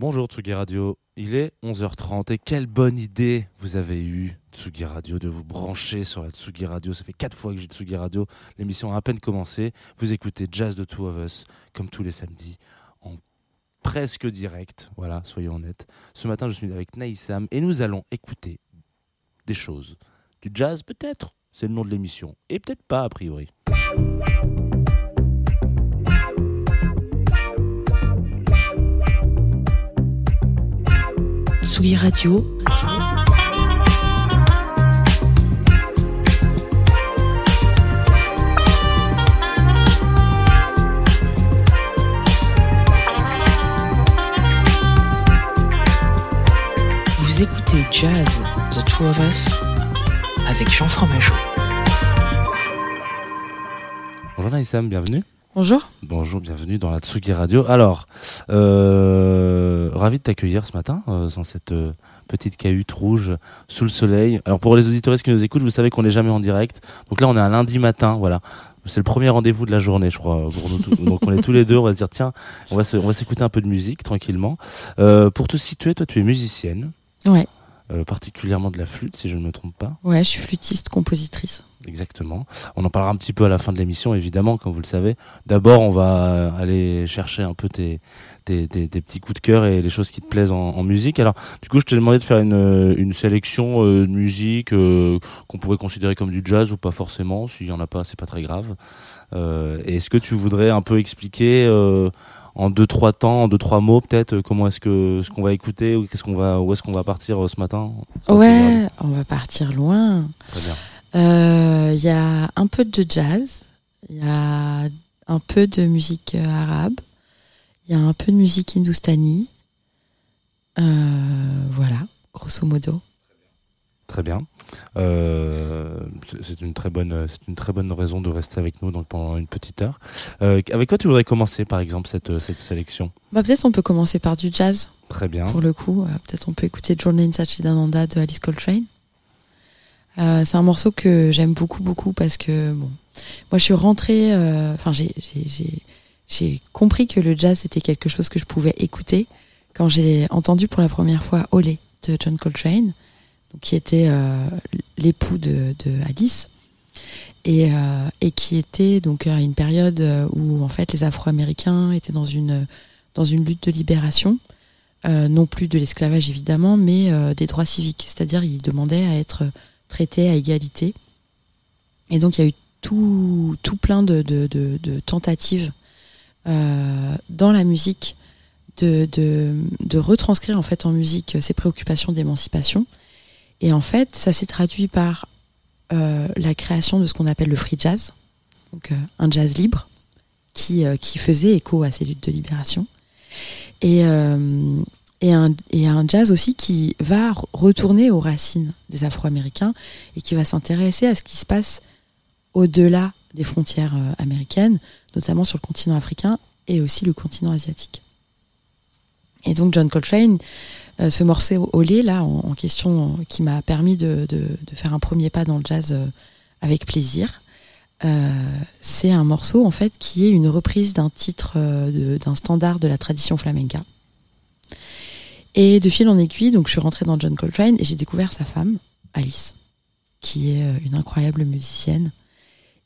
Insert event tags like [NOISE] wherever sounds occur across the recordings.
Bonjour Tsugi Radio, il est 11h30 et quelle bonne idée vous avez eu Tsugi Radio de vous brancher sur la Tsugi Radio. Ça fait 4 fois que j'ai Tsugi Radio, l'émission a à peine commencé. Vous écoutez Jazz de Two of Us comme tous les samedis en presque direct, voilà, soyons honnêtes. Ce matin je suis avec Naïsam et nous allons écouter des choses. Du jazz peut-être, c'est le nom de l'émission, et peut-être pas a priori. Vous écoutez Jazz, The Two of Us, avec Jean Fromageau. Bonjour Naïsam, bienvenue. Bonjour. Bonjour, bienvenue dans la Tsugi Radio. Alors, euh, ravi de t'accueillir ce matin euh, dans cette euh, petite cahute rouge sous le soleil. Alors pour les auditeurs qui nous écoutent, vous savez qu'on n'est jamais en direct. Donc là, on est un lundi matin, voilà. C'est le premier rendez-vous de la journée, je crois. Pour nous tous. Donc on est tous les deux, on va se dire tiens, on va s'écouter un peu de musique tranquillement. Pour te situer, toi, tu es musicienne, Ouais, particulièrement de la flûte, si je ne me trompe pas. ouais, je suis flûtiste, compositrice. Exactement. On en parlera un petit peu à la fin de l'émission, évidemment, comme vous le savez. D'abord, on va aller chercher un peu tes, tes, tes- tes petits coups de cœur et les choses qui te plaisent en, en musique. Alors, du coup, je t'ai demandé de faire une, une sélection euh, de musique euh, qu'on pourrait considérer comme du jazz ou pas forcément. S'il y en a pas, c'est pas très grave. Euh, est-ce que tu voudrais un peu expliquer euh, en deux trois temps, en deux trois mots peut-être, euh, comment est-ce que ce qu'on va écouter ou qu'est-ce qu'on va, où est-ce qu'on va partir euh, ce matin? Ouais, on va partir loin. Très bien. Euh, Il y a un peu de jazz, il y a un peu de musique euh, arabe, il y a un peu de musique hindoustanie. Euh, voilà, grosso modo. Très bien. Euh, c'est- c'est une très bonne, c'est une très bonne raison de rester avec nous donc pendant une petite heure. Euh, avec quoi tu voudrais commencer, par exemple, cette, cette sélection? Bah, peut-être on peut commencer par du jazz, Très bien. pour le coup. Euh, peut-être on peut écouter Journey in Sachidananda de Alice Coltrane. Euh, c'est un morceau que j'aime beaucoup, beaucoup parce que, bon, moi je suis rentrée, euh, enfin j'ai- compris que le jazz c'était quelque chose que je pouvais écouter quand j'ai entendu pour la première fois Olé de John Coltrane, donc, qui était euh, l'époux de, Alice. Et, qui était donc à une période où en fait les Afro-Américains étaient dans une dans une lutte de libération, non plus de l'esclavage évidemment, mais des droits civiques. C'est-à-dire ils demandaient à être traités à égalité. Et donc il y a eu tout, tout plein de, de, tentatives euh, dans la musique de, de, retranscrire en fait en musique ces préoccupations d'émancipation. Et en fait, ça s'est traduit par euh, la création de ce qu'on appelle le free jazz, donc euh, un jazz libre qui, euh, qui faisait écho à ces luttes de libération. Et, euh, et, un, jazz aussi qui va re- retourner aux racines des Afro-Américains et qui va s'intéresser à ce qui se passe au-delà des frontières euh, américaines, notamment sur le continent africain et aussi le continent asiatique. Et donc John Coltrane, euh, ce morceau Olé là en, question, euh, qui m'a permis de, faire un premier pas dans le jazz avec plaisir. C'est un morceau en fait qui est une reprise d'un titre d'un standard de la tradition flamenca. Et de fil en aiguille, donc je suis rentrée dans John Coltrane et j'ai découvert sa femme, Alice, qui est euh, une incroyable musicienne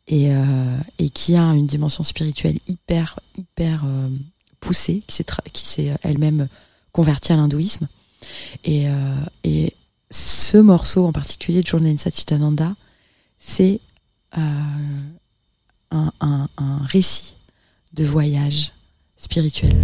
et, euh, et qui a une dimension spirituelle hyper hyper euh, poussée, qui s'est elle-même convertie à l'hindouisme. Et, ce morceau en particulier, Journey in Satchitananda, c'est un récit de voyage spirituel.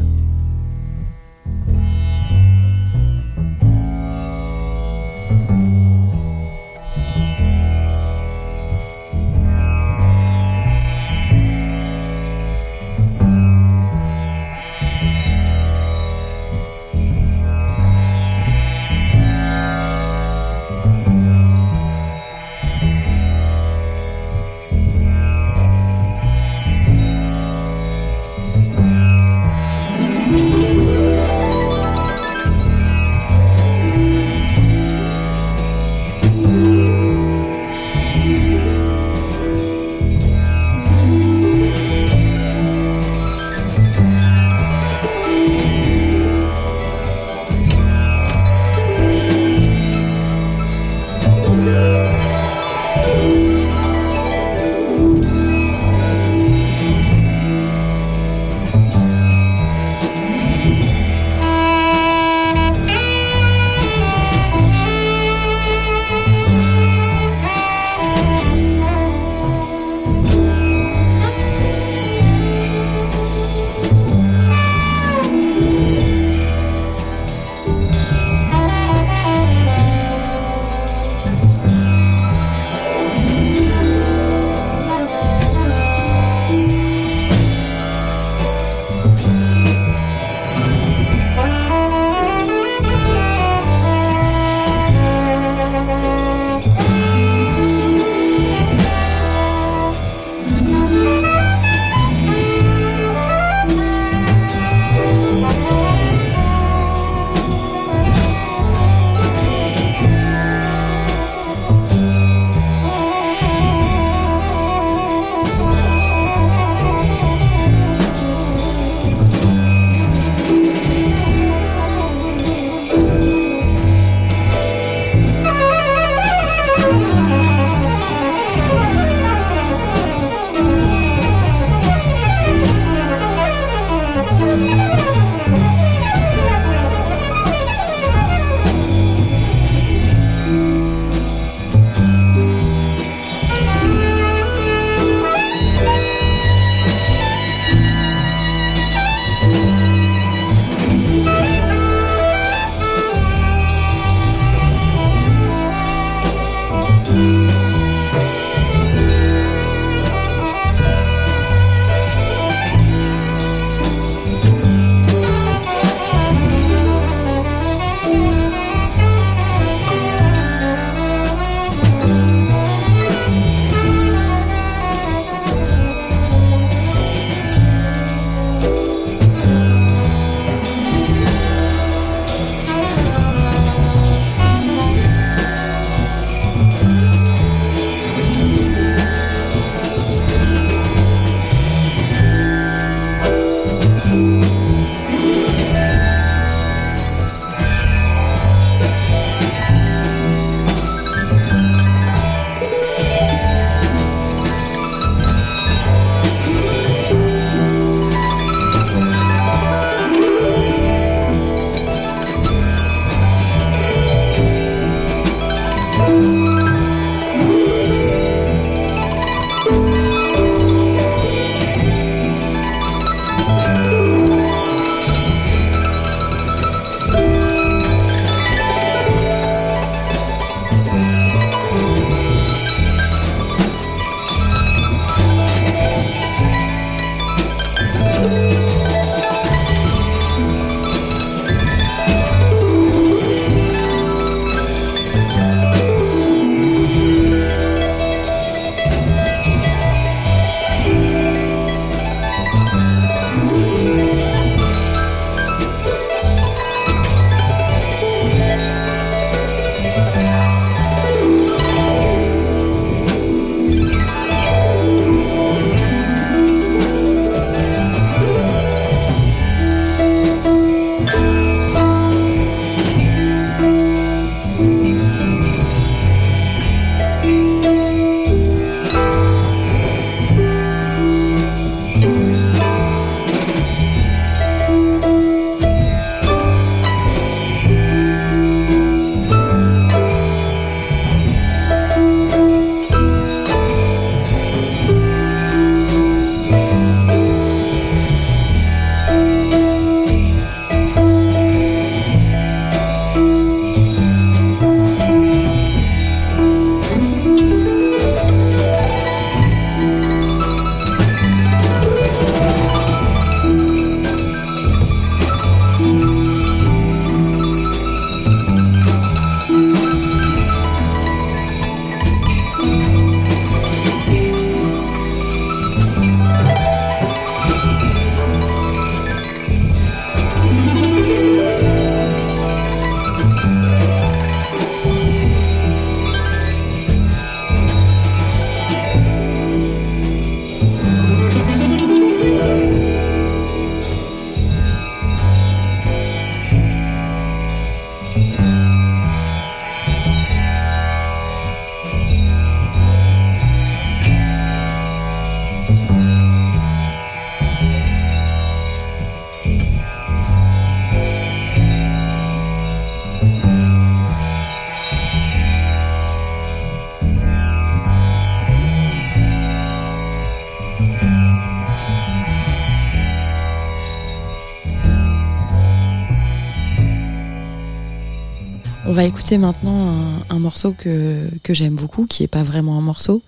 Écouter maintenant un, morceau que, que j'aime beaucoup, qui est pas vraiment un morceau,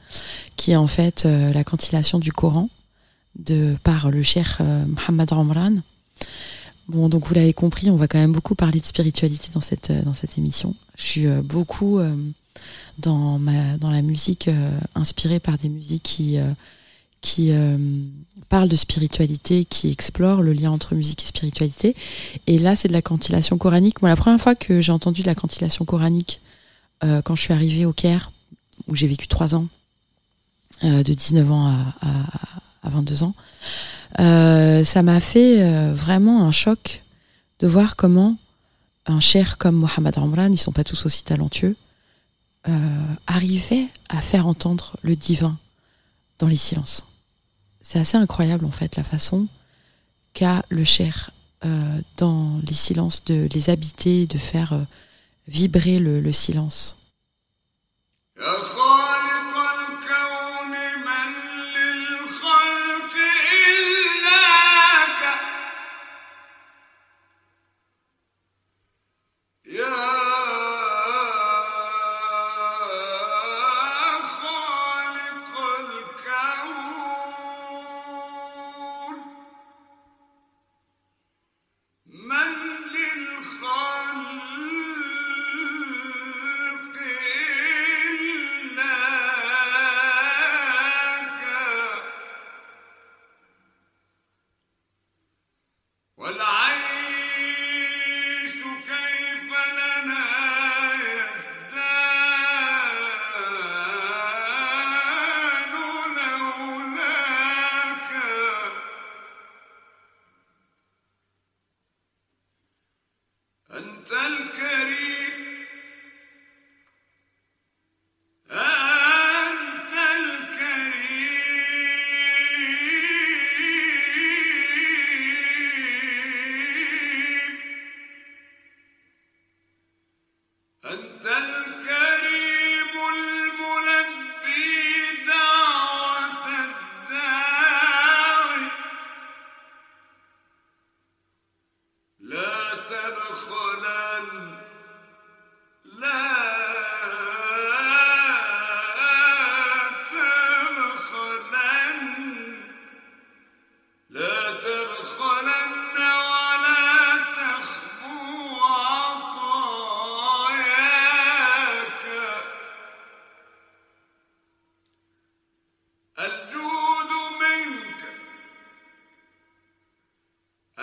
qui est en fait euh, la cantillation du Coran de par le cher euh, Mohammed Ramran. Bon, donc vous l'avez compris, on va quand même beaucoup parler de spiritualité dans cette euh, dans cette émission. Je suis beaucoup dans ma dans la musique inspirée par des musiques qui qui euh, parle de spiritualité, qui explore le lien entre musique et spiritualité. Et là, c'est de la cantillation coranique. Moi, la première fois que j'ai entendu de la cantillation coranique, euh, quand je suis arrivée au Caire, où j'ai vécu trois ans, euh, de 19 ans à, à, à 22 ans, ça m'a fait vraiment un choc de voir comment un cher comme Mohamed Ramran, ils sont pas tous aussi talentueux, arrivait à faire entendre le divin dans les silences c'est assez incroyable en fait la façon qu'a le cher euh, dans les silences de les habiter, de faire euh, vibrer le, le silence.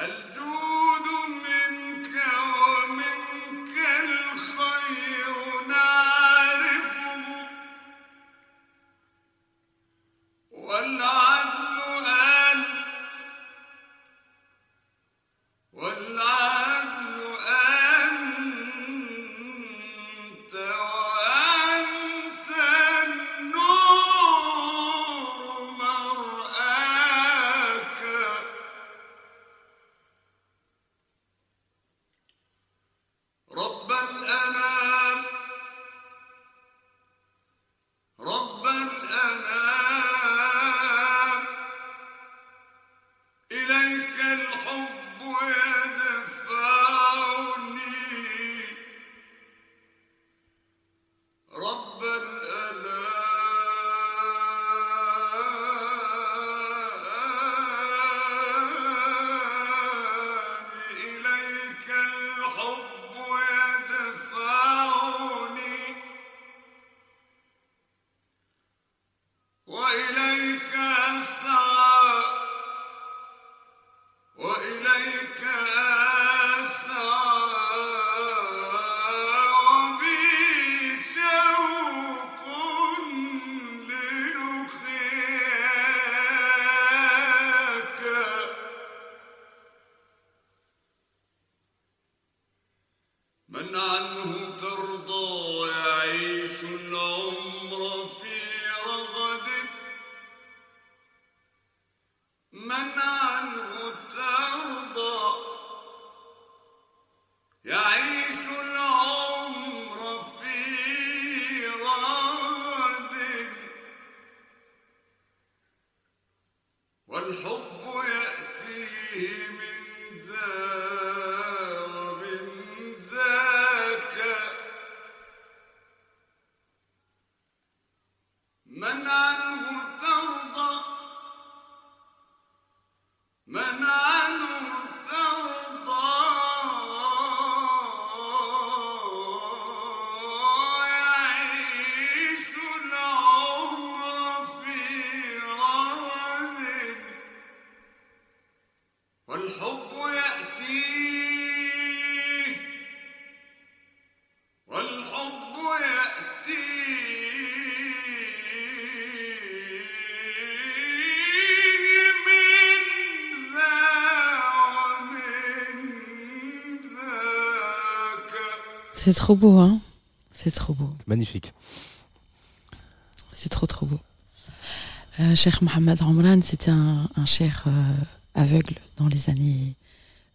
الجود C'est trop beau, hein C'est trop beau. C'est magnifique. C'est trop, trop beau. Euh, Cheikh Mohamed Ramlan, c'était un, un cher euh, aveugle dans les années.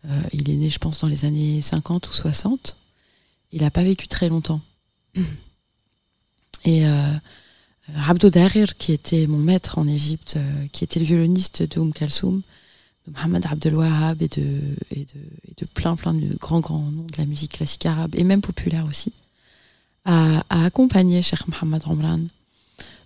Euh, il est né, je pense, dans les années 50 ou 60. Il n'a pas vécu très longtemps. Et euh, Abdo Darir, qui était mon maître en Égypte, euh, qui était le violoniste de Oum Kalsoum, de Mohamed Abdel Wahab et de, et, de, plein, plein de grands, grands noms de la musique classique arabe et même populaire aussi, a, a accompagné Cheikh Mohamed Ramlan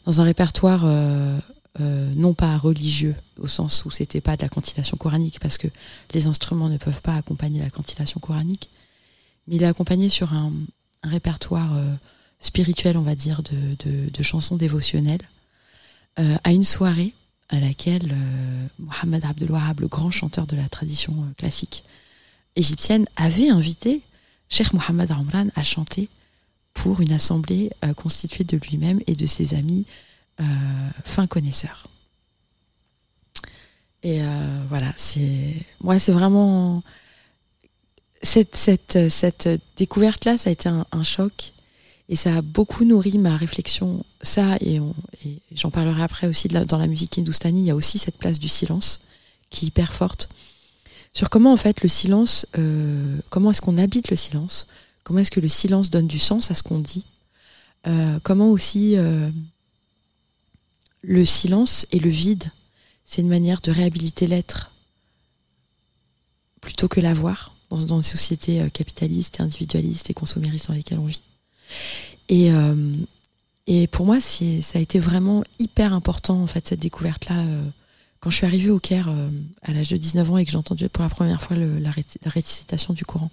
dans un répertoire euh, euh, non pas religieux, au sens où c'était pas de la cantillation coranique, parce que les instruments ne peuvent pas accompagner la cantillation coranique, mais il est accompagné sur un, répertoire euh, spirituel, on va dire, de, de, de chansons dévotionnelles, à une soirée à laquelle euh, Mohamed Abdel Wahab, le grand chanteur de la tradition euh, classique égyptienne, avait invité Cheikh Mohamed Ramlan à chanter pour une assemblée euh, constituée de lui-même et de ses amis euh, fins connaisseurs. Et voilà, c'est moi, c'est vraiment cette découverte-là, ça a été un choc et ça a beaucoup nourri ma réflexion. Ça et, et j'en parlerai après aussi dans la musique hindoustanie, il y a aussi cette place du silence qui est hyper forte sur comment en fait le silence, euh, comment est-ce qu'on habite le silence, comment est-ce que le silence donne du sens à ce qu'on dit, euh, comment aussi euh, le silence et le vide, c'est une manière de réhabiliter l'être plutôt que l'avoir dans, dans les sociétés capitalistes et individualistes et consomméristes dans lesquelles on vit. Et, euh, et pour moi, ça a été vraiment hyper important en fait cette découverte-là. euh, quand je suis arrivée au Caire euh, à l'âge de 19 ans et que j'ai entendu pour la première fois la, réci- la récitation du Coran.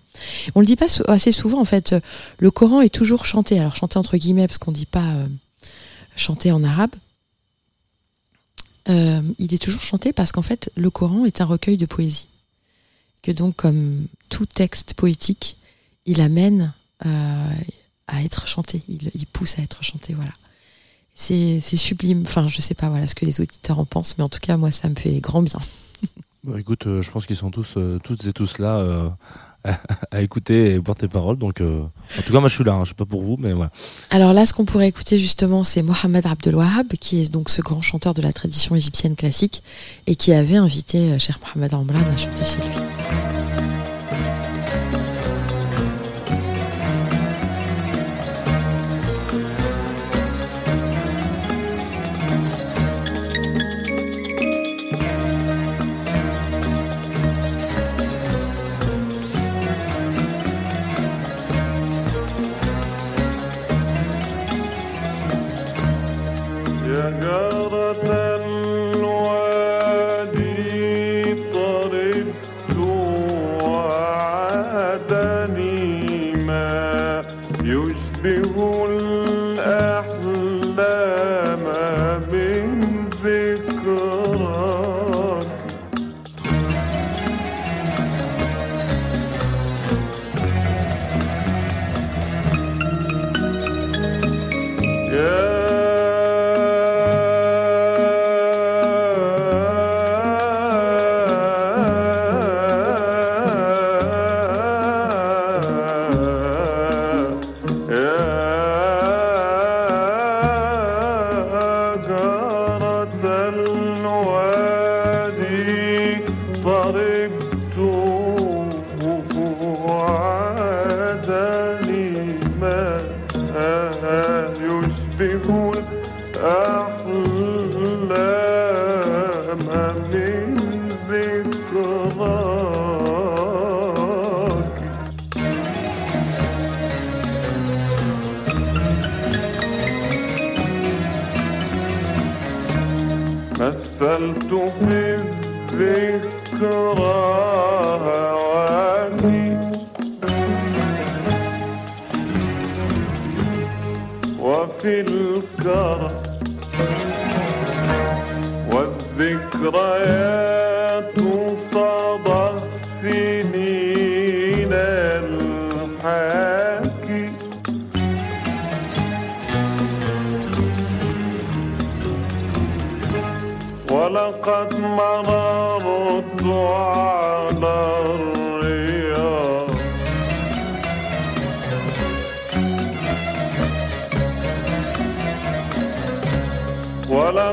On le dit pas assez souvent en fait. Le Coran est toujours chanté. Alors chanté entre guillemets parce qu'on dit pas euh, chanté en arabe. Il est toujours chanté parce qu'en fait le Coran est un recueil de poésie. Que donc comme tout texte poétique, il amène à être chanté. Il, il pousse à être chanté. Voilà c'est sublime. Enfin, je sais pas voilà ce que les auditeurs en pensent, mais en tout cas, moi, ça me fait grand bien. [LAUGHS] Écoute, euh, je pense qu'ils sont tous, euh, toutes et tous là euh, à, [LAUGHS] à écouter et boire tes paroles. Donc, euh, en tout cas, moi, je suis là. Hein, je sais pas pour vous, mais voilà. Alors là, ce qu'on pourrait écouter justement, c'est Mohamed Abdel Wahab, qui est donc ce grand chanteur de la tradition égyptienne classique et qui avait invité cher Mohamed Amran à chanter chez lui.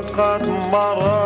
ولقد مررت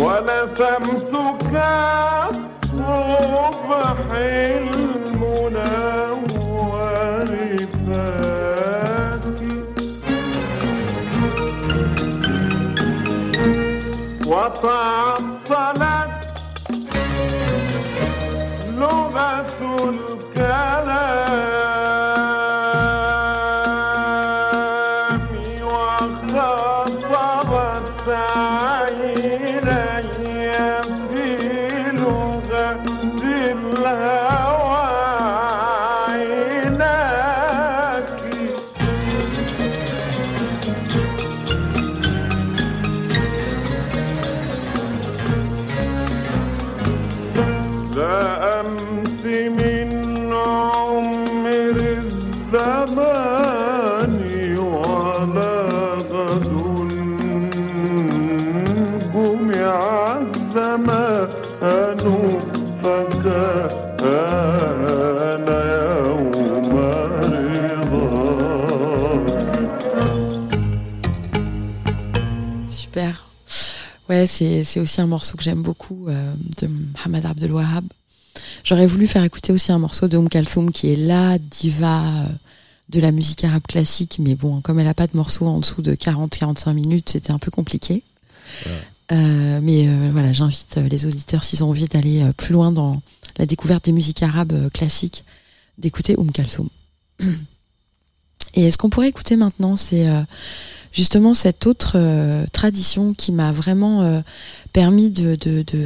ولتمسك صبح المنور فاتي وطعم Ouais, c'est aussi un morceau que j'aime beaucoup euh, de Mohamed Abdel Wahab. J'aurais voulu faire écouter aussi un morceau de Oum Kalsoum qui est la diva euh, de la musique arabe classique, mais bon, comme elle a pas de morceau en dessous de 40-45 minutes, c'était un peu compliqué. Euh, mais euh, voilà, j'invite les auditeurs, s'ils ont envie d'aller plus loin dans la découverte des musiques arabes classiques, d'écouter Oum Kalsoum. [CLEARS THROAT] Et est-ce qu'on pourrait écouter maintenant C'est euh, justement cette autre euh, tradition qui m'a vraiment euh, permis de,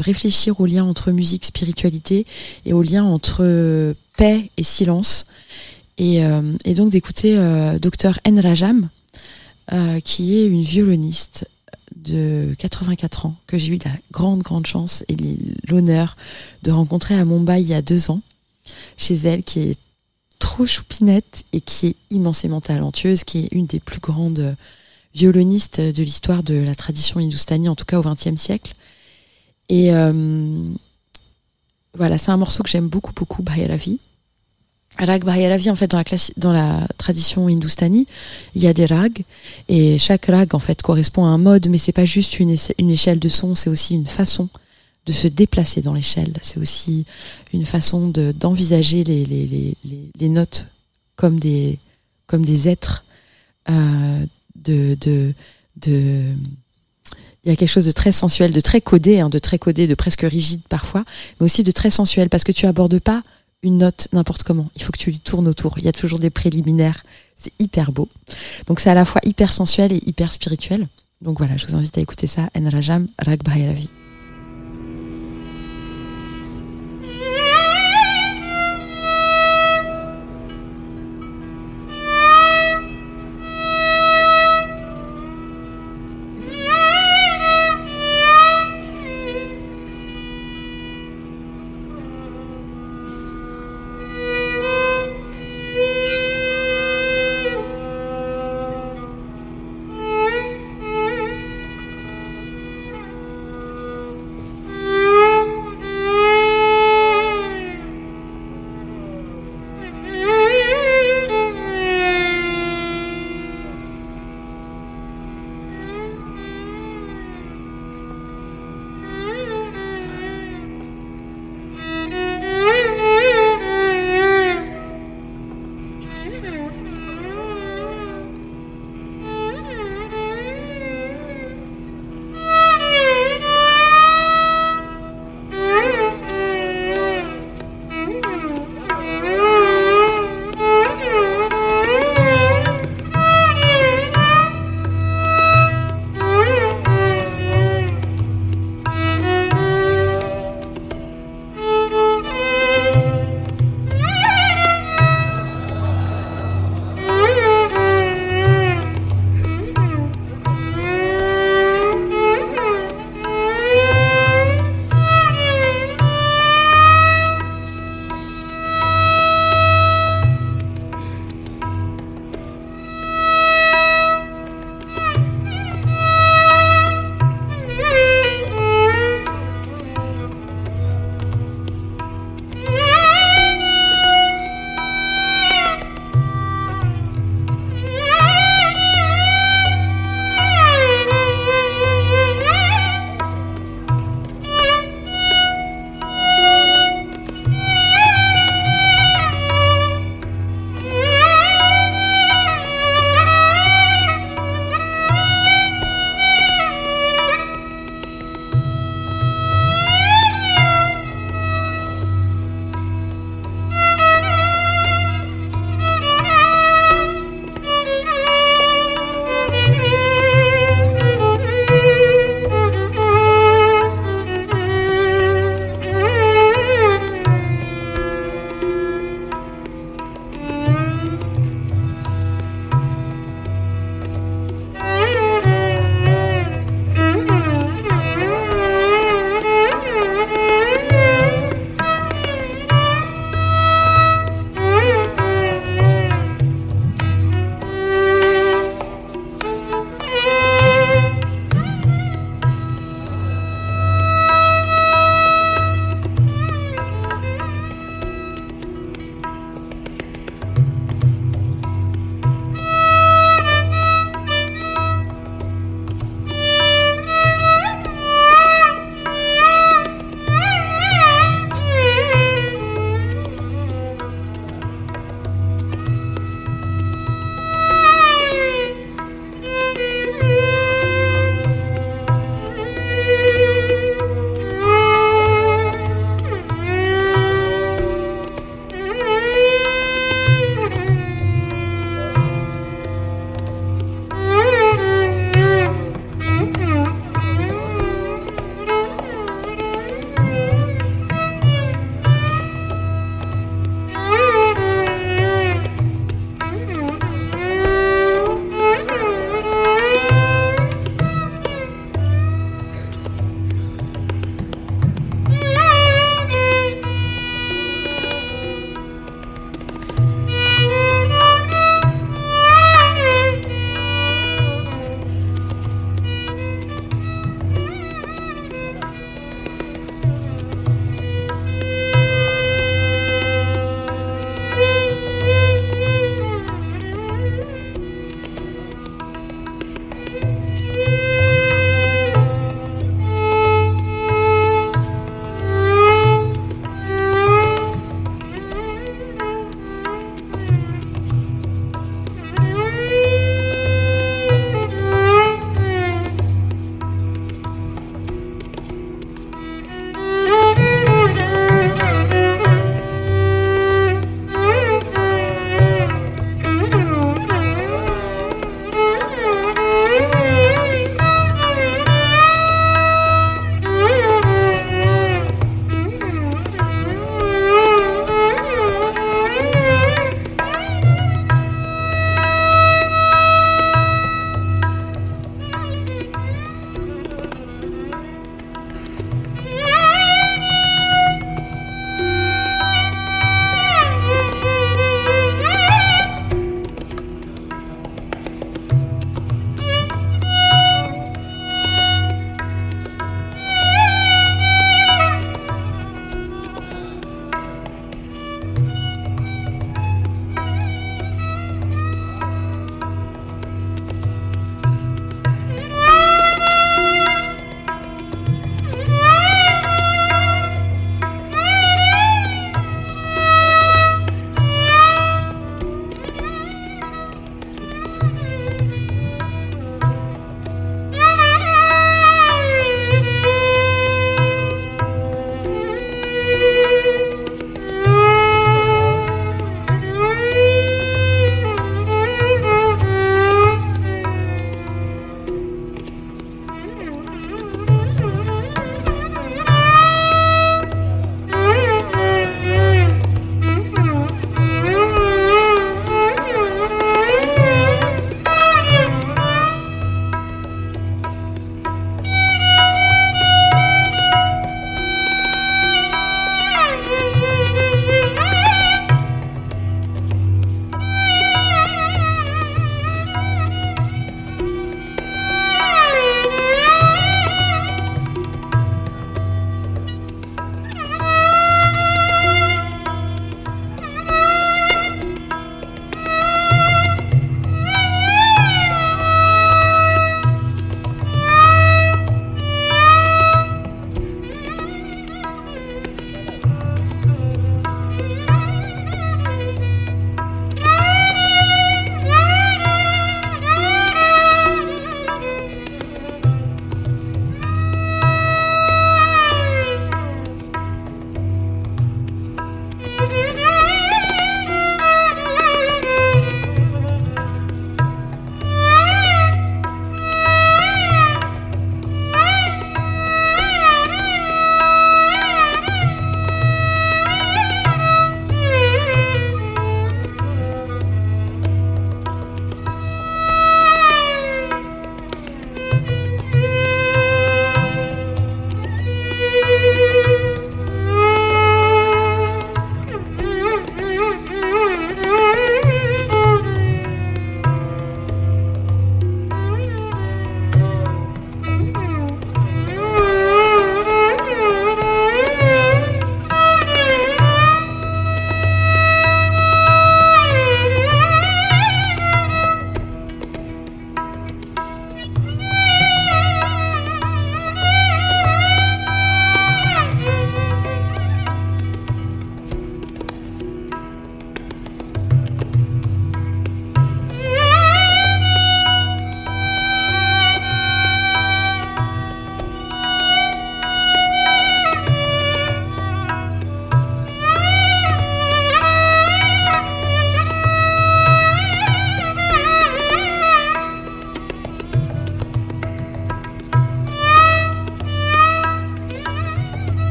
réfléchir au lien entre musique, spiritualité et au lien entre paix et silence. Et, et donc d'écouter Dr N Rajam, qui est une violoniste de 84 ans que j'ai eu la grande grande chance et l'honneur de rencontrer à Mumbai il y a deux ans chez elle qui est trop choupinette et qui est immensément talentueuse, qui est une des plus grandes violonistes de l'histoire de la tradition hindoustanie, en tout cas au XXe siècle. Et euh, voilà, c'est un morceau que j'aime beaucoup, beaucoup, Bhairavi. Rag Bhairavi, en fait, dans la, dans la tradition hindoustanie, il y a des rags, et chaque rag, en fait, correspond à un mode, mais c'est pas juste une, une échelle de son, c'est aussi une façon de se déplacer dans l'échelle. C'est aussi une façon de d'envisager les, notes comme des comme des êtres euh, de de de il y a quelque chose de très sensuel, de très codé, hein, de très codé, de presque rigide parfois, mais aussi de très sensuel parce que tu abordes pas une note n'importe comment. Il faut que tu lui tournes autour. Il y a toujours des préliminaires. C'est hyper beau. Donc c'est à la fois hyper sensuel et hyper spirituel. Donc voilà, je vous invite à écouter ça. En Rajam.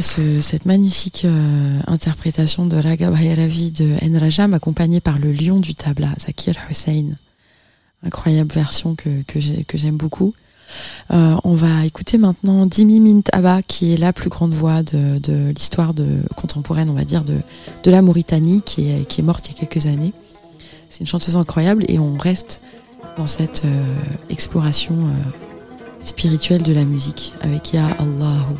Cette magnifique euh, interprétation de Raga Bhairavi de N. Rajam, accompagnée par le lion du tabla, Zakir Hussein. Incroyable version que, que j'ai- que j'aime beaucoup. Euh, on va écouter maintenant Dimi Mint Abba, qui est la plus grande voix de, l'histoire contemporaine, on va dire, de, de la Mauritanie, qui est, qui est morte il y a quelques années. C'est une chanteuse incroyable et on reste dans cette euh, exploration spirituelle de la musique avec Ya Allahu.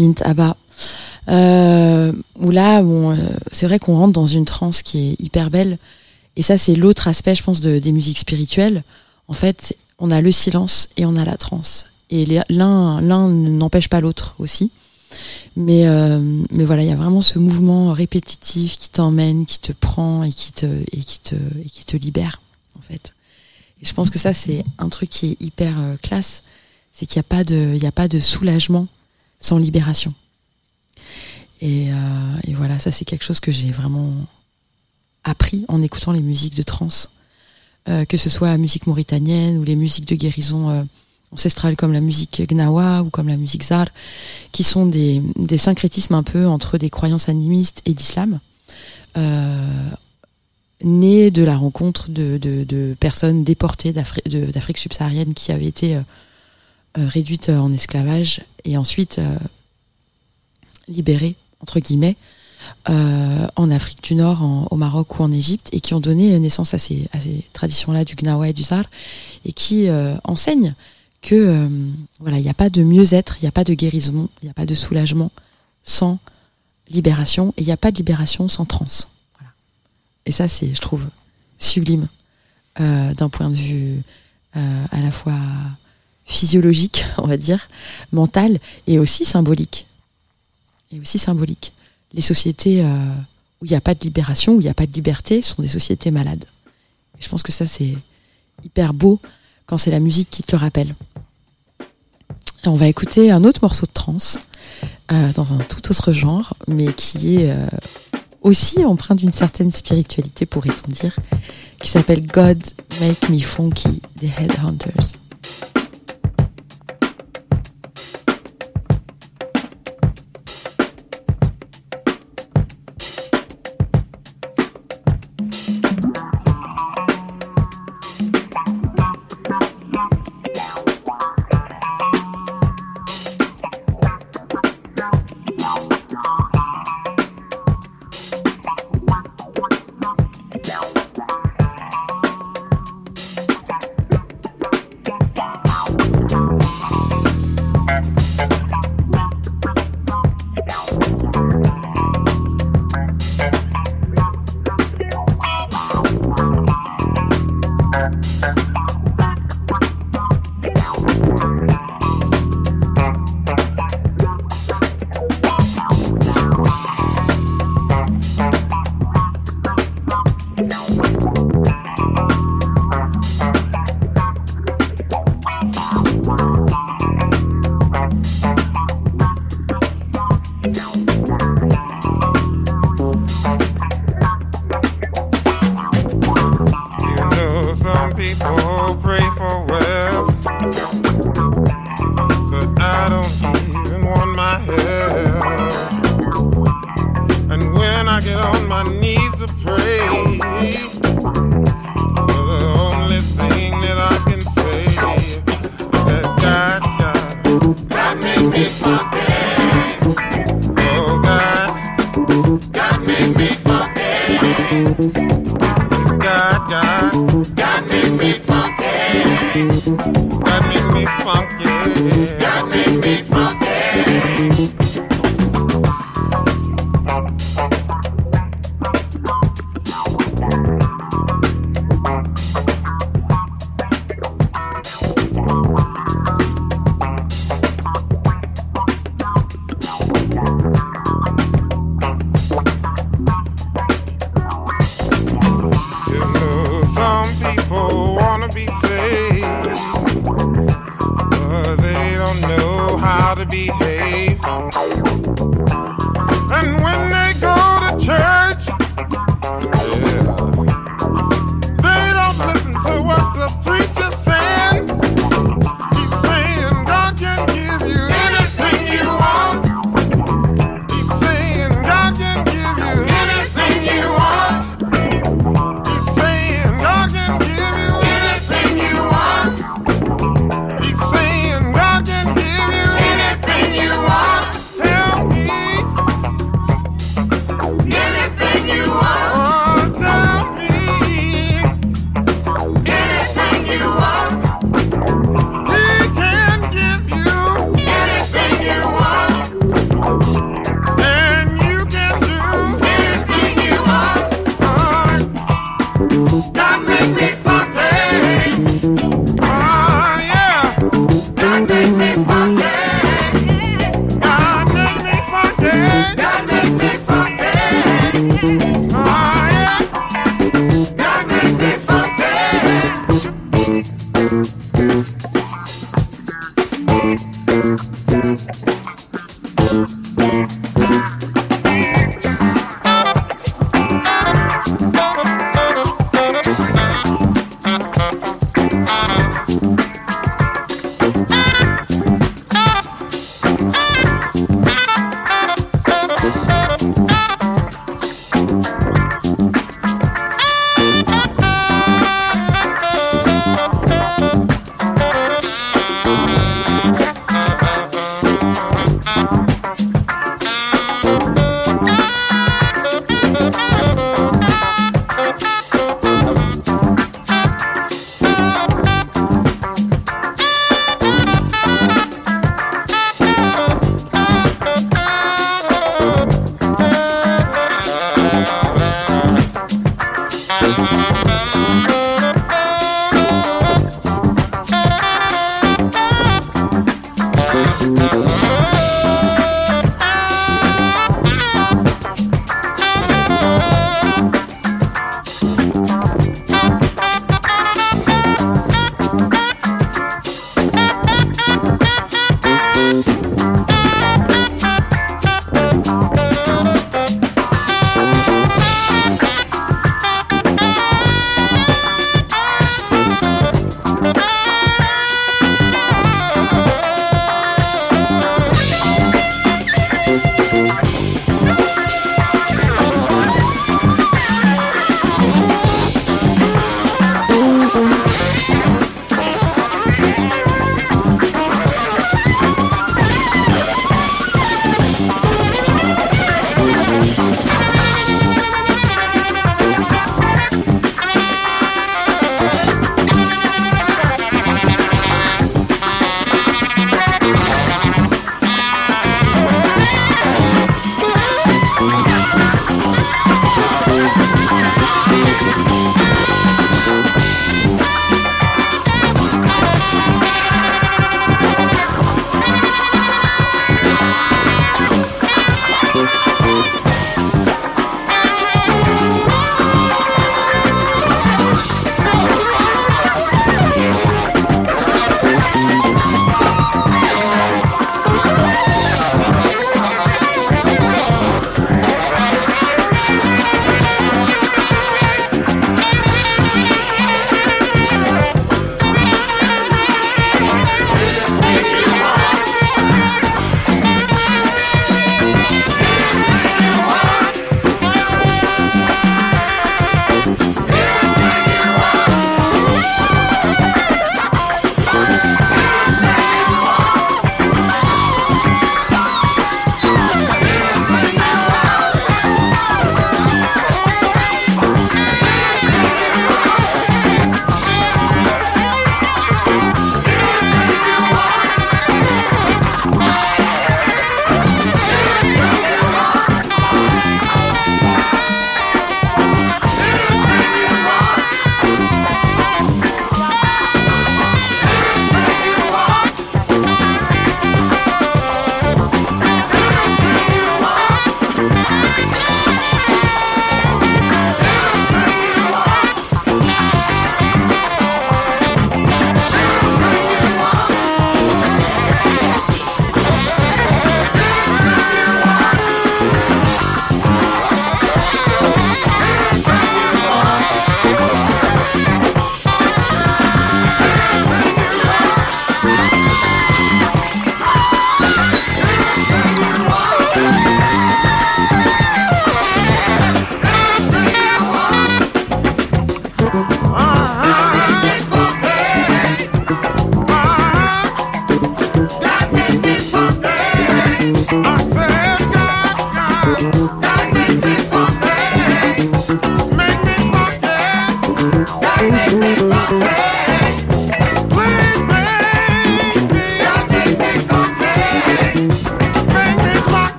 Mint Abba. Euh, où là, bon, euh, c'est vrai qu'on rentre dans une transe qui est hyper belle. Et ça, c'est l'autre aspect, je pense, de, des musiques spirituelles. En fait, on a le silence et on a la transe. Et l'un, n'empêche pas l'autre aussi. Mais, euh, mais voilà, il y a vraiment ce mouvement répétitif qui t'emmène, qui te prend et qui te, et qui te, et qui te libère, en fait. Et je pense que ça, c'est un truc qui est hyper classe. C'est qu'il n'y a y a pas de soulagement sans libération. Et, euh, et voilà, ça, c'est quelque chose que j'ai vraiment appris en écoutant les musiques de trance. Euh, que ce soit la musique mauritanienne ou les musiques de guérison euh, ancestrale comme la musique gnawa ou comme la musique zar, qui sont des, syncrétismes un peu entre des croyances animistes et l'islam, euh, de la rencontre de, personnes déportées d'Afrique subsaharienne qui avaient été euh, réduites euh, en esclavage et ensuite euh, libérées, entre guillemets, en Afrique du Nord, au Maroc ou en Égypte, et qui ont donné naissance à ces, traditions-là du Gnawa et du Zar, et qui enseignent que voilà, il n'y a pas de mieux-être, il n'y a pas de guérison, il n'y a pas de soulagement sans libération, et il n'y a pas de libération sans transe. Et ça, c'est, je trouve, sublime d'un point de vue à la fois physiologique, on va dire, mental, et aussi symbolique. Et aussi symbolique les sociétés euh, où il n'y a pas de libération, où il n'y a pas de liberté, sont des sociétés malades. Je pense que ça, c'est hyper beau quand c'est la musique qui te le rappelle. On va écouter un autre morceau de trance, euh, dans un tout autre genre, mais qui est euh, aussi empreint d'une certaine spiritualité, pourrait-on dire, qui s'appelle God Make Me Funky des Headhunters.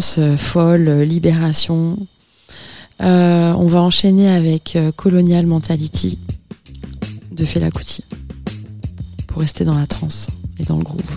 Trans, euh, folle, euh, libération. Euh, on va enchaîner avec Colonial Mentality de Fela pour rester dans la trance et dans le groove.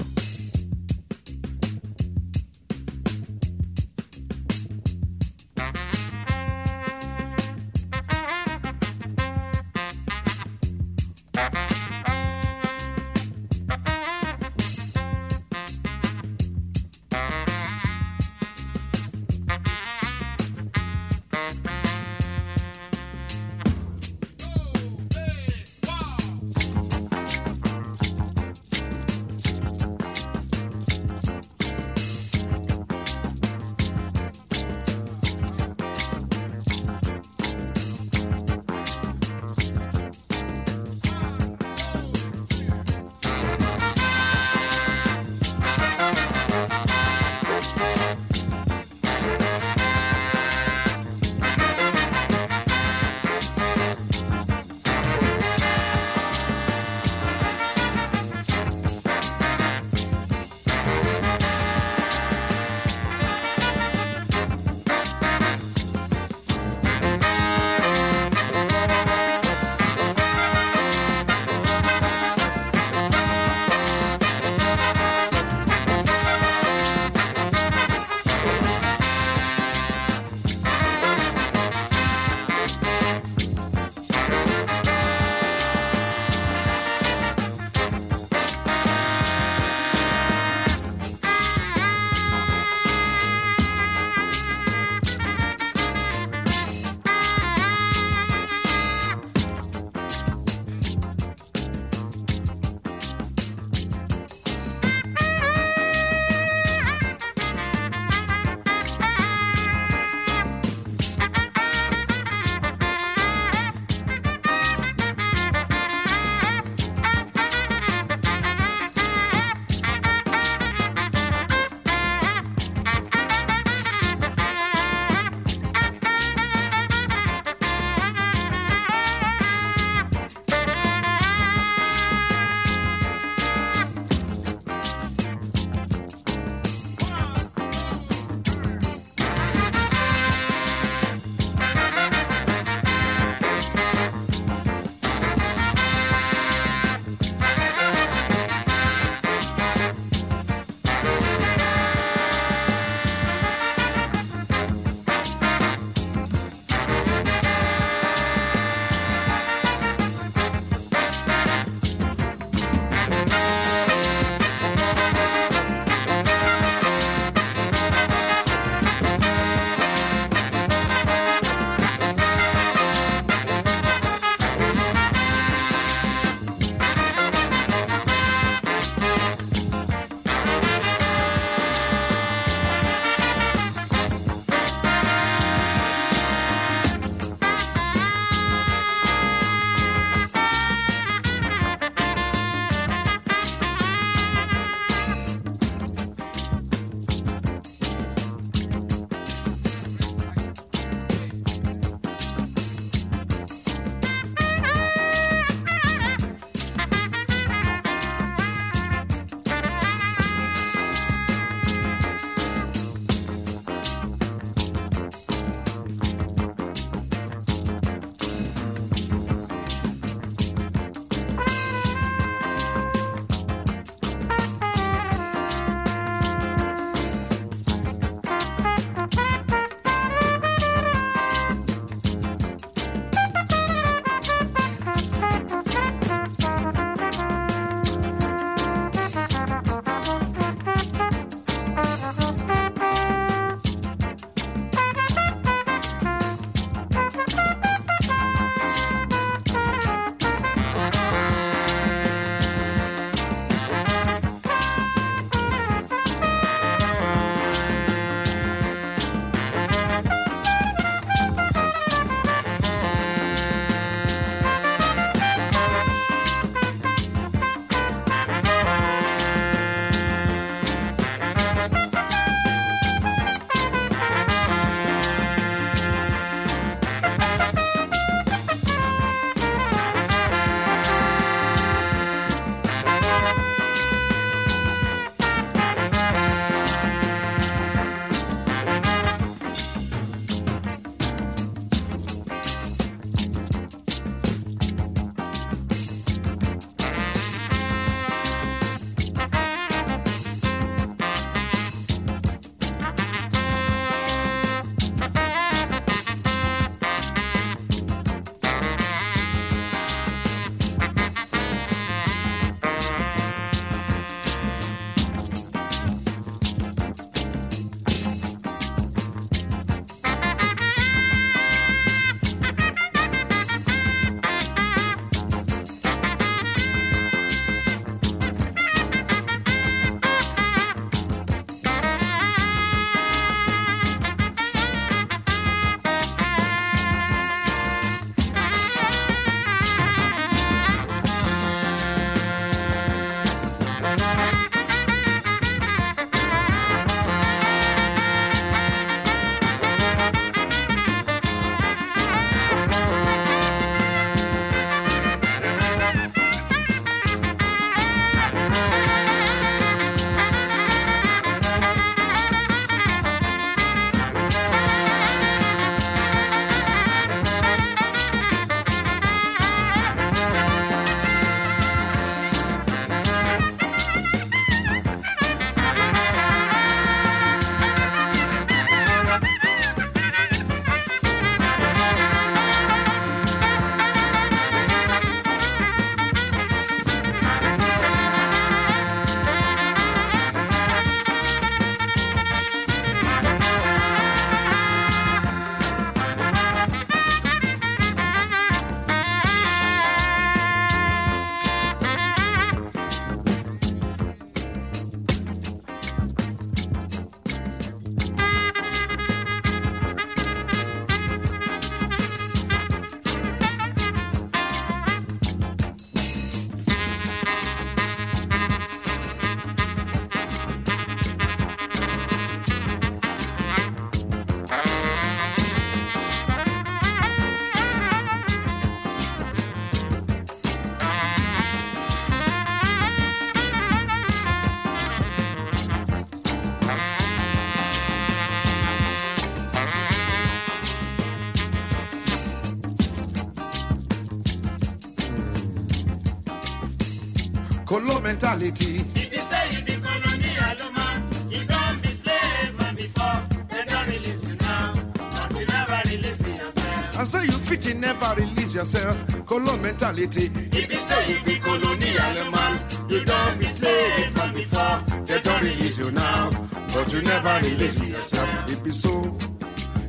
If you say you be colonial man, you don't be slave man before. They don't release you now, but you never release yourself. And so you fit in never release yourself. Colo mentality. If you say you be colonial man, you don't be slave man before. They don't release you now, but you never release yourself. It be so.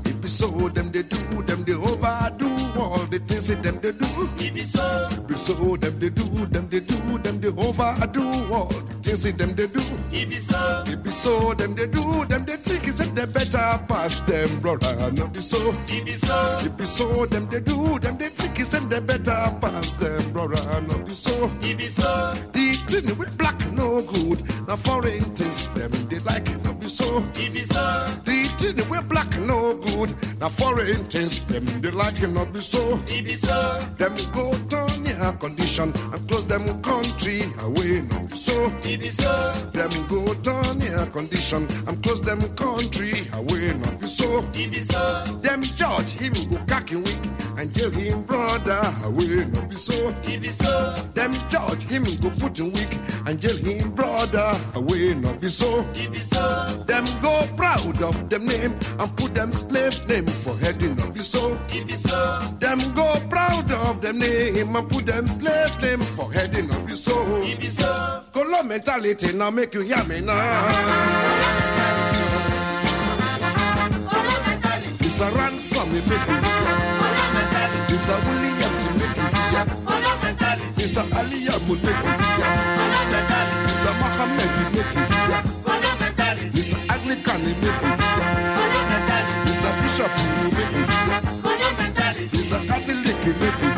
It be so. Them they that them they do. it be so, It be so. Them they do, them they think is that they better pass them, brother. Not be so. it be so, It be so, them they do, them they think is them they better pass them, brother. No be so. it be so, The thing with black no good. Now foreign things them they like it, no be so. it be so, The thing with black no good. Now foreign things them they like it, no be so. it be so, Them go turn your condition and close them condition and close them country away, no be so. be so, Them judge him go cocky weak and jail him brother away no be so. be so, Them judge him go put him weak and jail him brother away no be so. be so, Them go proud of them name and put them slave name mentality now make you me now. It's a ransom me make you hear. It's a Williams me make you hear. It's a Aliyah me make you hear. It's a Muhammad me make you hear. It's a Anglican me make you hear. It's a Bishop me make you hear. It's a Catholic me make you hear.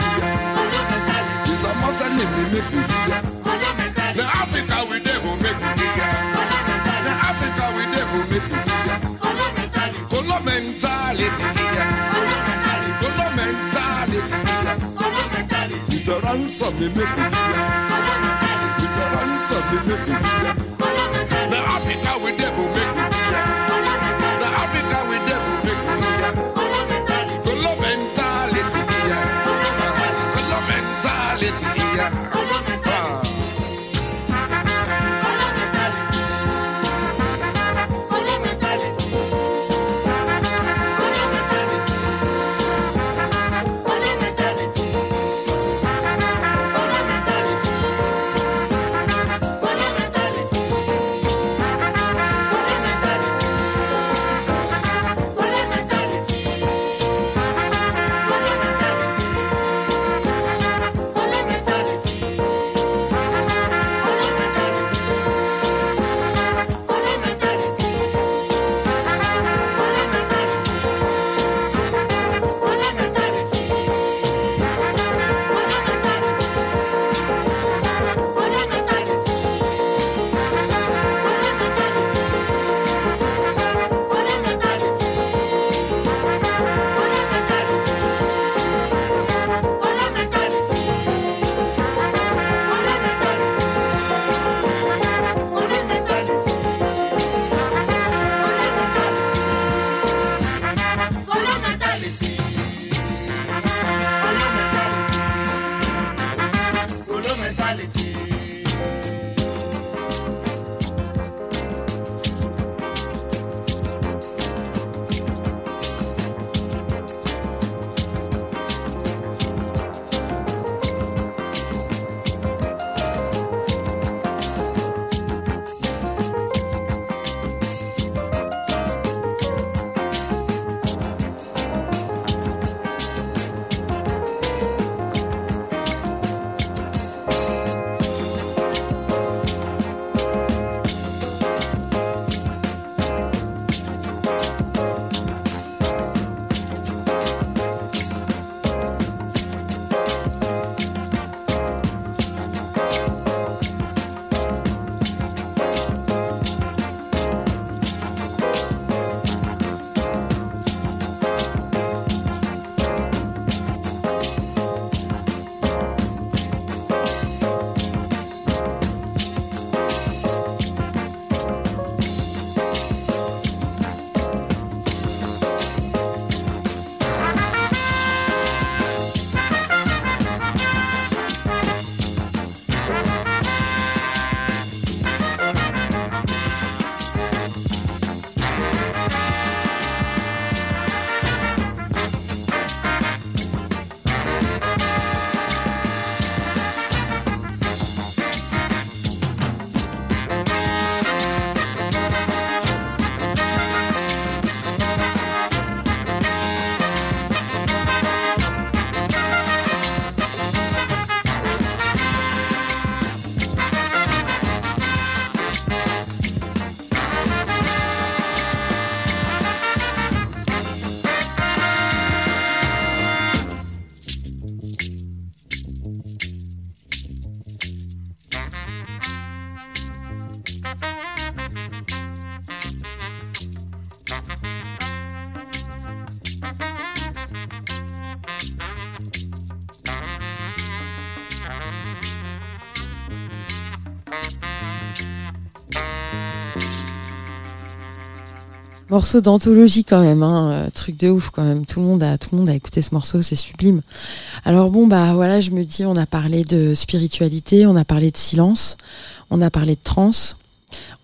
Ransom me make hear. It's a ransom me make hear. Morceau d'anthologie quand même, hein, euh, truc de ouf quand même. Tout le monde a, écouté ce morceau, c'est sublime. Alors bon bah voilà, je me dis, on a parlé de spiritualité, on a parlé de silence, on a parlé de trance,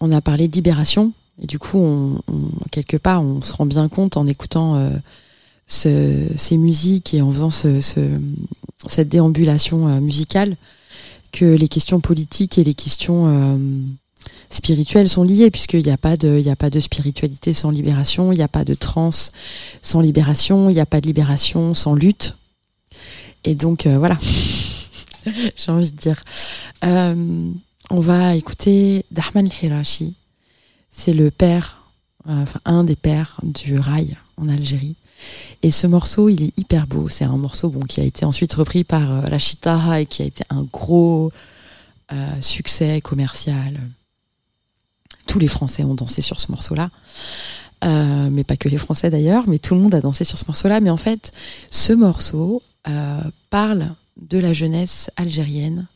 on a parlé de libération. Et du coup, on, quelque part, on se rend bien compte en écoutant euh, ce- ces musiques et en faisant ce, ce- cette déambulation euh, musicale que les questions politiques et les questions spirituelles sont liées, puisqu'il n'y a, pas de- a pas de spiritualité sans libération, il n'y a pas de trance sans libération, il n'y a pas de libération sans lutte. Et donc, euh, voilà, [LAUGHS] j'ai envie de dire. Euh, on va écouter Dahman el-Hirashi. C'est le père, euh, enfin un des pères du rail en Algérie. Et ce morceau, il est hyper beau. C'est un morceau bon, qui a été ensuite repris par Rachid Taha et qui a été un gros succès commercial. Tous les Français ont dansé sur ce morceau-là. Euh, mais pas que les Français d'ailleurs, mais tout le monde a dansé sur ce morceau-là. Mais en fait, ce morceau euh, parle de la jeunesse algérienne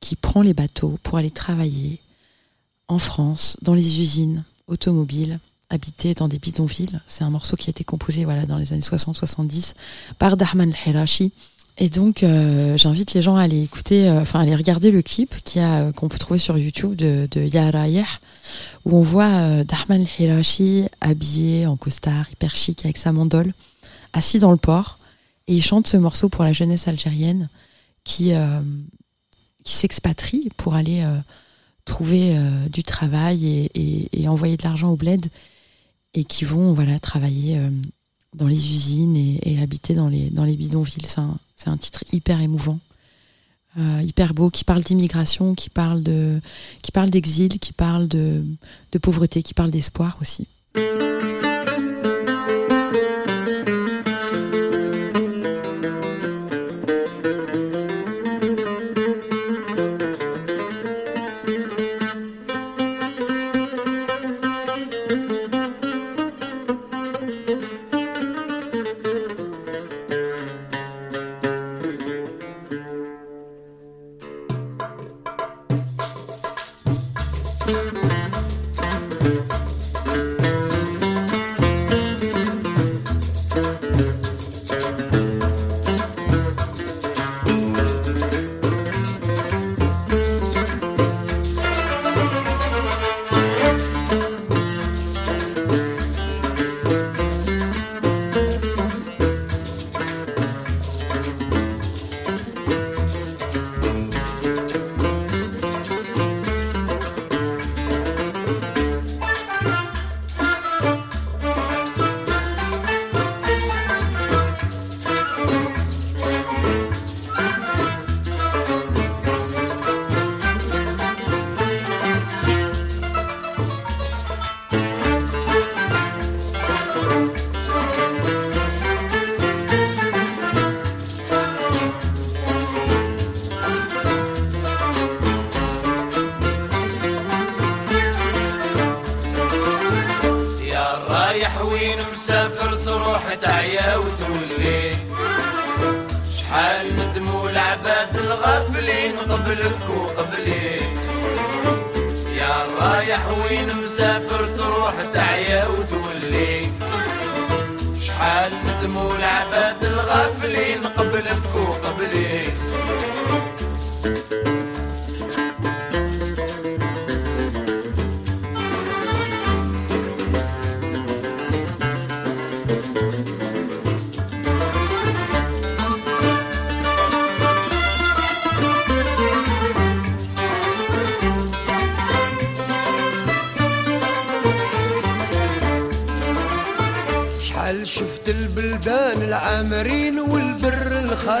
qui prend les bateaux pour aller travailler en France, dans les usines automobiles, habiter dans des bidonvilles. C'est un morceau qui a été composé voilà, dans les années 60-70 par Dahman El-Hirashi. Et donc, euh, j'invite les gens à aller écouter, euh, enfin, aller regarder le clip qui a, euh, qu'on peut trouver sur YouTube de, de Ya Rayeh, où on voit Dahman El-Hirashi habillé en costard, hyper chic, avec sa mandole, assis dans le port, et il chante ce morceau pour la jeunesse algérienne qui, qui s'expatrie pour aller trouver du travail et, envoyer de l'argent au bled et qui vont voilà travailler dans les usines et, habiter dans les, dans les bidonvilles. C'est un, un titre hyper émouvant, euh, hyper beau, qui parle d'immigration, qui parle de, qui parle d'exil, qui parle de, de pauvreté, qui parle d'espoir aussi.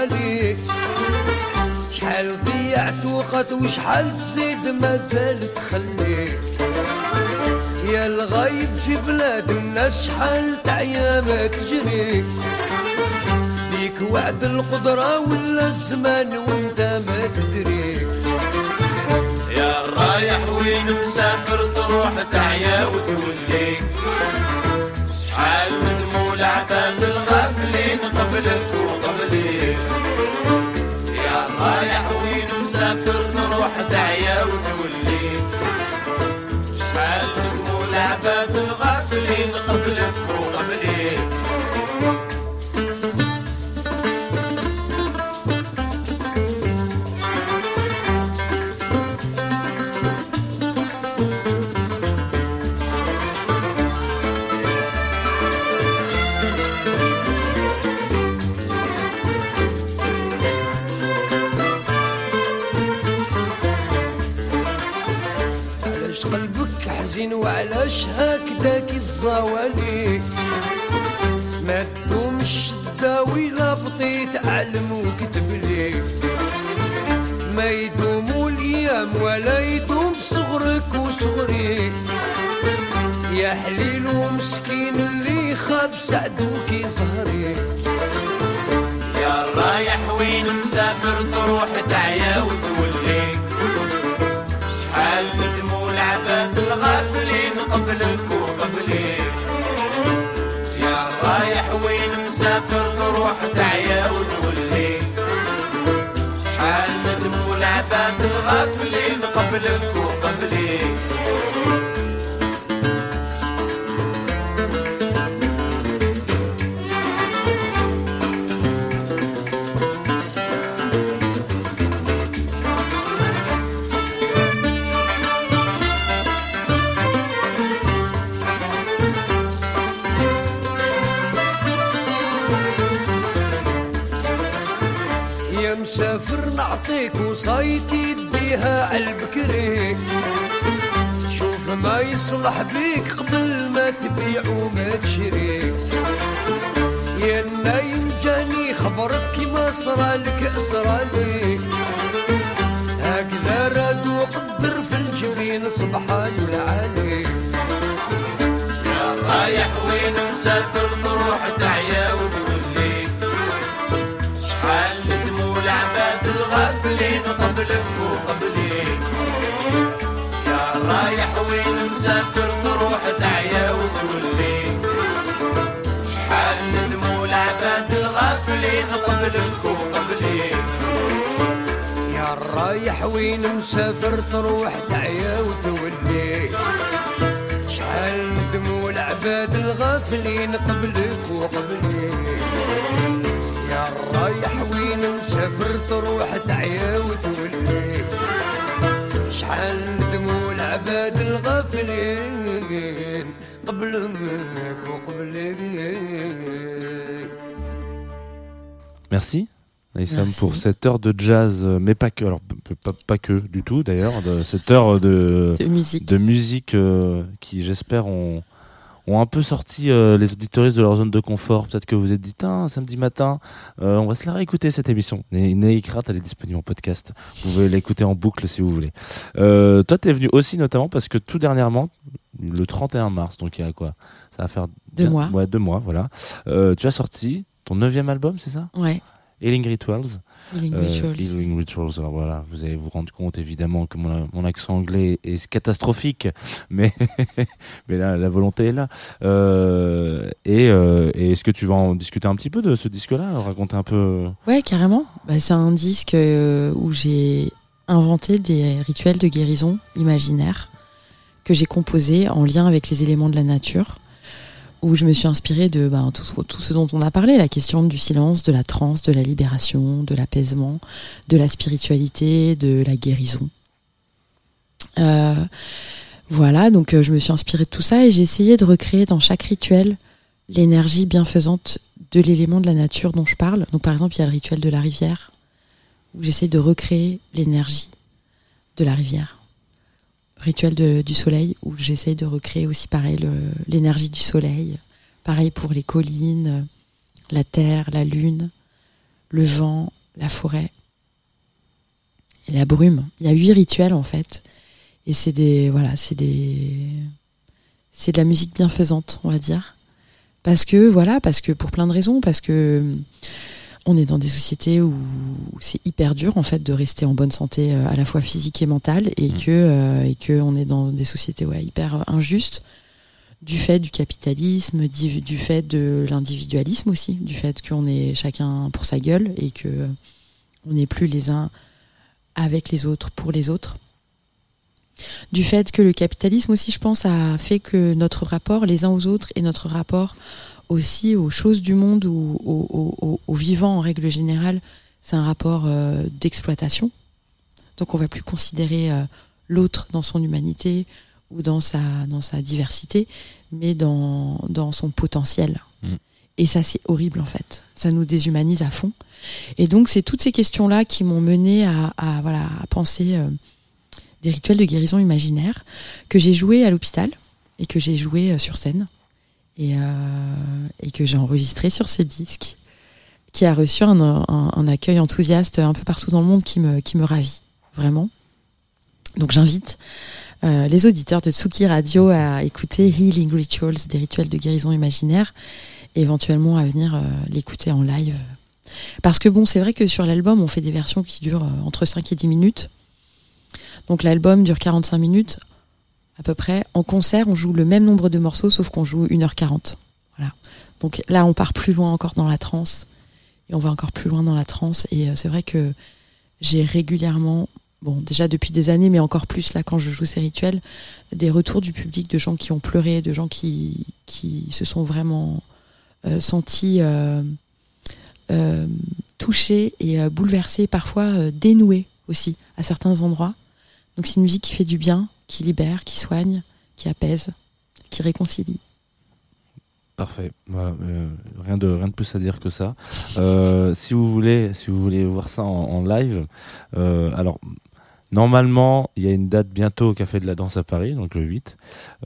الخالي شحال ضيعت وقت وشحال تزيد ما زال تخلي يا الغايب في بلاد الناس شحال تعيا ما تجري ليك وعد القدرة ولا الزمان وانت ما تدري يا رايح وين مسافر تروح تعيا وتولي شحال ندموا العباد الغافلين قبلك وعلاش هكداك الزوالي. ما تدومش الداوي لا بطيت علم وكتب لي. ما يدوم الأيام ولا يدوم صغرك وصغري. يا حليل ومسكين اللي خاب سعدوك ظهري. يا رايح وين مسافر قبلك وقبلي يا رايح وين مسافر تروح تعيا وتولي. شحال ندموا العباد الغافلين قبلك وقبلي يا مسافر نعطيك وصايتي تديها عالبكري شوف ما يصلح بيك قبل ما تبيع وما تشري يا نايم جاني خبرك كيما صرالك صرالي هكذا راد وقدر في الجبين سبحان العالي يا رايح وين مسافر تروح تعيا وتولي قبلك وقبلي يا رايح وين مسافر تروح تعيا وتولي شحال ندموا العباد الغافلين قبلك وقبلي يا رايح وين مسافر تروح تعيا وتولي شحال ندموا العباد الغافلين قبلك وقبلي يا رايح وين مسافر تروح تعيا وتولي شحال ندموا العباد الغافلين قبلك وقبلي Merci. Naïsam Merci. pour cette heure de jazz, euh, mais pas que, alors p- p- pas, pas que du tout d'ailleurs, de cette heure de, de musique. de musique euh, qui, j'espère, ont, ont un peu sorti euh, les auditoristes de leur zone de confort. Peut-être que vous vous êtes dit, Tain, samedi matin, euh, on va se la réécouter cette émission. Neikrat, elle est disponible en podcast. Vous pouvez l'écouter en boucle si vous voulez. Euh, toi, t'es venu aussi notamment parce que tout dernièrement, le 31 mars, donc il y a quoi? Ça va faire Deux bien- mois. Ouais, deux mois, voilà. Tu as sorti ton neuvième album, c'est ça? Ouais. Healing Rituals. Healing Euh, Rituals. Healing Rituals. Alors voilà, vous allez vous rendre compte évidemment que mon, mon accent anglais est catastrophique, [LAUGHS] mais mais là la volonté est là. Euh, et euh, et est-ce que tu vas en discuter un petit peu de ce disque-là, raconter un peu? Ouais, carrément. Bah, c'est un disque où j'ai inventé des rituels de guérison imaginaires que j'ai composés en lien avec les éléments de la nature, où je me suis inspirée de bah, tout, ce- dont on a parlé, la question du silence, de la transe, de la libération, de l'apaisement, de la spiritualité, de la guérison. Euh, voilà, donc euh, je me suis inspirée de tout ça et j'ai essayé de recréer dans chaque rituel l'énergie bienfaisante de l'élément de la nature dont je parle. Donc par exemple, il y a le rituel de la rivière, où j'essaie de recréer l'énergie de la rivière. Rituel du soleil, où j'essaie de recréer aussi pareil l'énergie du soleil. Pareil pour les collines, la terre, la lune, le vent, la forêt et la brume. Il y a huit rituels en fait. Et c'est des, voilà, c'est des, c'est de la musique bienfaisante, on va dire parce que voilà parce que pour plein de raisons parce que on est dans des sociétés où c'est hyper dur en fait de rester en bonne santé euh, à la fois physique et mentale et Mm. que euh, et que on est dans des sociétés ouais, hyper injustes du fait du capitalisme du, du fait de l'individualisme aussi du fait qu'on est chacun pour sa gueule et que euh, on n'est plus les uns avec les autres pour les autres du fait que le capitalisme aussi, je pense, a fait que notre rapport les uns aux autres et notre rapport aussi aux choses du monde ou aux, aux- aux- aux vivants en règle générale, c'est un rapport euh, d'exploitation. Donc on va plus considérer euh, l'autre dans son humanité ou dans sa, dans sa diversité, mais dans, dans son potentiel. Mm. Et ça, c'est horrible en fait. Ça nous déshumanise à fond. Et donc, c'est toutes ces questions-là qui m'ont mené à, à, voilà, à penser euh, des rituels de guérison imaginaire que j'ai joué à l'hôpital et que j'ai joué euh, sur scène et, euh, et que j'ai enregistré sur ce disque qui a reçu un, accueil enthousiaste un peu partout dans le monde qui me, qui me ravit, vraiment. Donc j'invite euh, les auditeurs de Tsuki Radio à écouter Healing Rituals, des rituels de guérison imaginaire, et éventuellement à venir euh, l'écouter en live. Parce que bon, c'est vrai que sur l'album, on fait des versions qui durent entre 5 et 10 minutes. Donc l'album dure 45 minutes à peu près. En concert, on joue le même nombre de morceaux, sauf qu'on joue 1h40. Voilà. Donc là, on part plus loin encore dans la trance. Et on va encore plus loin dans la trance. Et euh, c'est vrai que j'ai régulièrement, bon, déjà depuis des années, mais encore plus là quand je joue ces rituels, des retours du public de gens qui ont pleuré, de gens qui, qui se sont vraiment euh, sentis euh, touchés et bouleversés, parfois dénoués aussi à certains endroits. Donc c'est une musique qui fait du bien, qui libère, qui soigne, qui apaise, qui réconcilie. Parfait. Voilà, euh, rien de rien de plus à dire que ça. Euh, si vous voulez, si vous voulez voir ça en, live, euh, alors normalement il y a une date bientôt au Café de la Danse à Paris, donc le 8.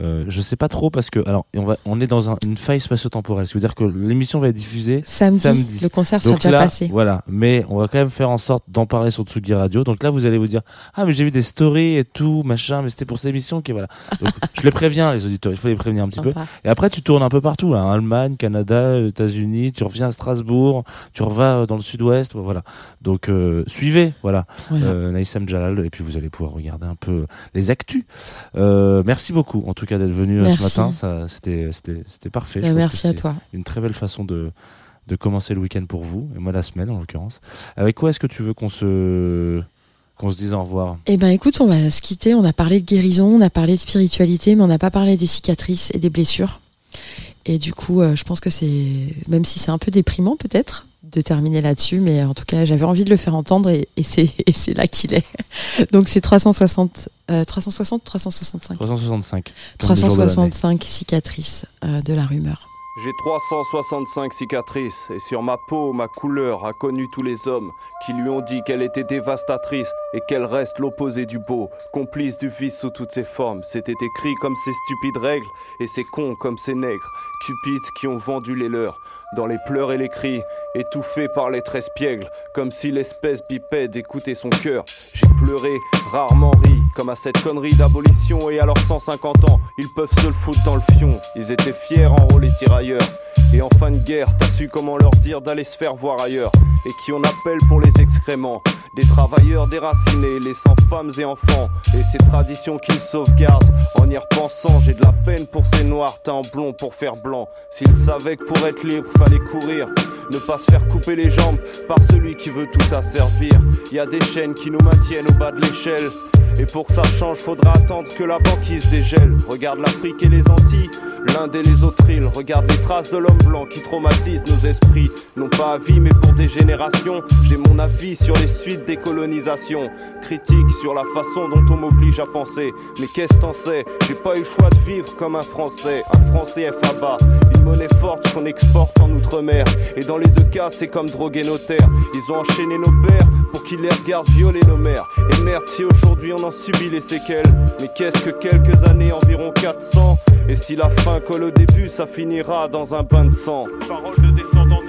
Euh, je sais pas trop parce que alors on va on est dans un- une faille spatio-temporelle, ce qui veut dire que l'émission va être diffusée Samedi, Samedi. le concert sera donc déjà là, passé. voilà. Mais on va quand même faire en sorte d'en parler sur Tsugi Radio. Donc là, vous allez vous dire, ah, mais j'ai vu des stories et tout, machin, mais c'était pour cette émission qui, voilà. Donc, [LAUGHS] je les préviens, les auditeurs. Il faut les prévenir un petit peu. Et après, tu tournes un peu partout, là. hein. Allemagne, Canada, États-Unis, tu reviens à Strasbourg, tu revas euh, dans le sud-ouest, voilà. Donc, euh, suivez, voilà, Voilà. euh, Naïsam Jalal, et puis vous allez pouvoir regarder un peu les actus. Euh, merci beaucoup, en tout cas, d'être venu euh, ce matin. C'était, parfait. Bah, Je merci à toi. Une très belle façon de, de commencer le week-end pour vous, et moi la semaine, en l'occurrence. Avec quoi est-ce que tu veux qu'on se, qu'on se dise au revoir? Eh ben écoute, on va se quitter. On a parlé de guérison, on a parlé de spiritualité, mais on n'a pas parlé des cicatrices et des blessures. Et du coup, euh, je pense que c'est, même si c'est un peu déprimant peut-être de terminer là-dessus, mais en tout cas, j'avais envie de le faire entendre et, et c'est [LAUGHS] là qu'il est. Donc c'est 360, euh, 360, 365, 365. comme le jour de l'année. 365 cicatrices euh, de la rumeur. J'ai 365 cicatrices et sur ma peau, ma couleur a connu tous les hommes qui lui ont dit qu'elle était dévastatrice et qu'elle reste l'opposé du beau, complice du vice sous toutes ses formes. C'était écrit comme ces stupides règles et ces cons comme ces nègres, cupides qui ont vendu les leurs. Dans les pleurs et les cris, étouffés par les traits espiègles, comme si l'espèce bipède écoutait son cœur. J'ai pleuré, rarement ri, comme à cette connerie d'abolition, et à leurs 150 ans, ils peuvent se le foutre dans le fion. Ils étaient fiers en haut les tirailleurs. Et en fin de guerre, t'as su comment leur dire d'aller se faire voir ailleurs. Et qui on appelle pour les excréments. Des travailleurs déracinés, laissant femmes et enfants. Et ces traditions qu'ils sauvegardent. En y repensant, j'ai de la peine pour ces noirs teints en blond pour faire blanc. S'ils savaient que pour être libre, fallait courir. Ne pas se faire couper les jambes par celui qui veut tout asservir. Y a des chaînes qui nous maintiennent au bas de l'échelle. Et pour que ça change, faudra attendre que la banquise dégèle. Regarde l'Afrique et les Antilles, l'Inde et les autres îles. Regarde les traces de l'homme blanc qui traumatisent nos esprits. Non pas à vie, mais pour des générations. J'ai mon avis sur les suites des colonisations. Critique sur la façon dont on m'oblige à penser. Mais qu'est-ce que t'en sais? J'ai pas eu le choix de vivre comme un Français. Un Français FABA, une monnaie forte qu'on exporte en Et dans les deux cas, c'est comme droguer nos terres. Ils ont enchaîné nos pères pour qu'ils les regardent violer nos mères. Et merde, si aujourd'hui on en subit les séquelles. Mais qu'est-ce que quelques années, environ 400 Et si la fin colle au début, ça finira dans un bain de sang. Parole de descendants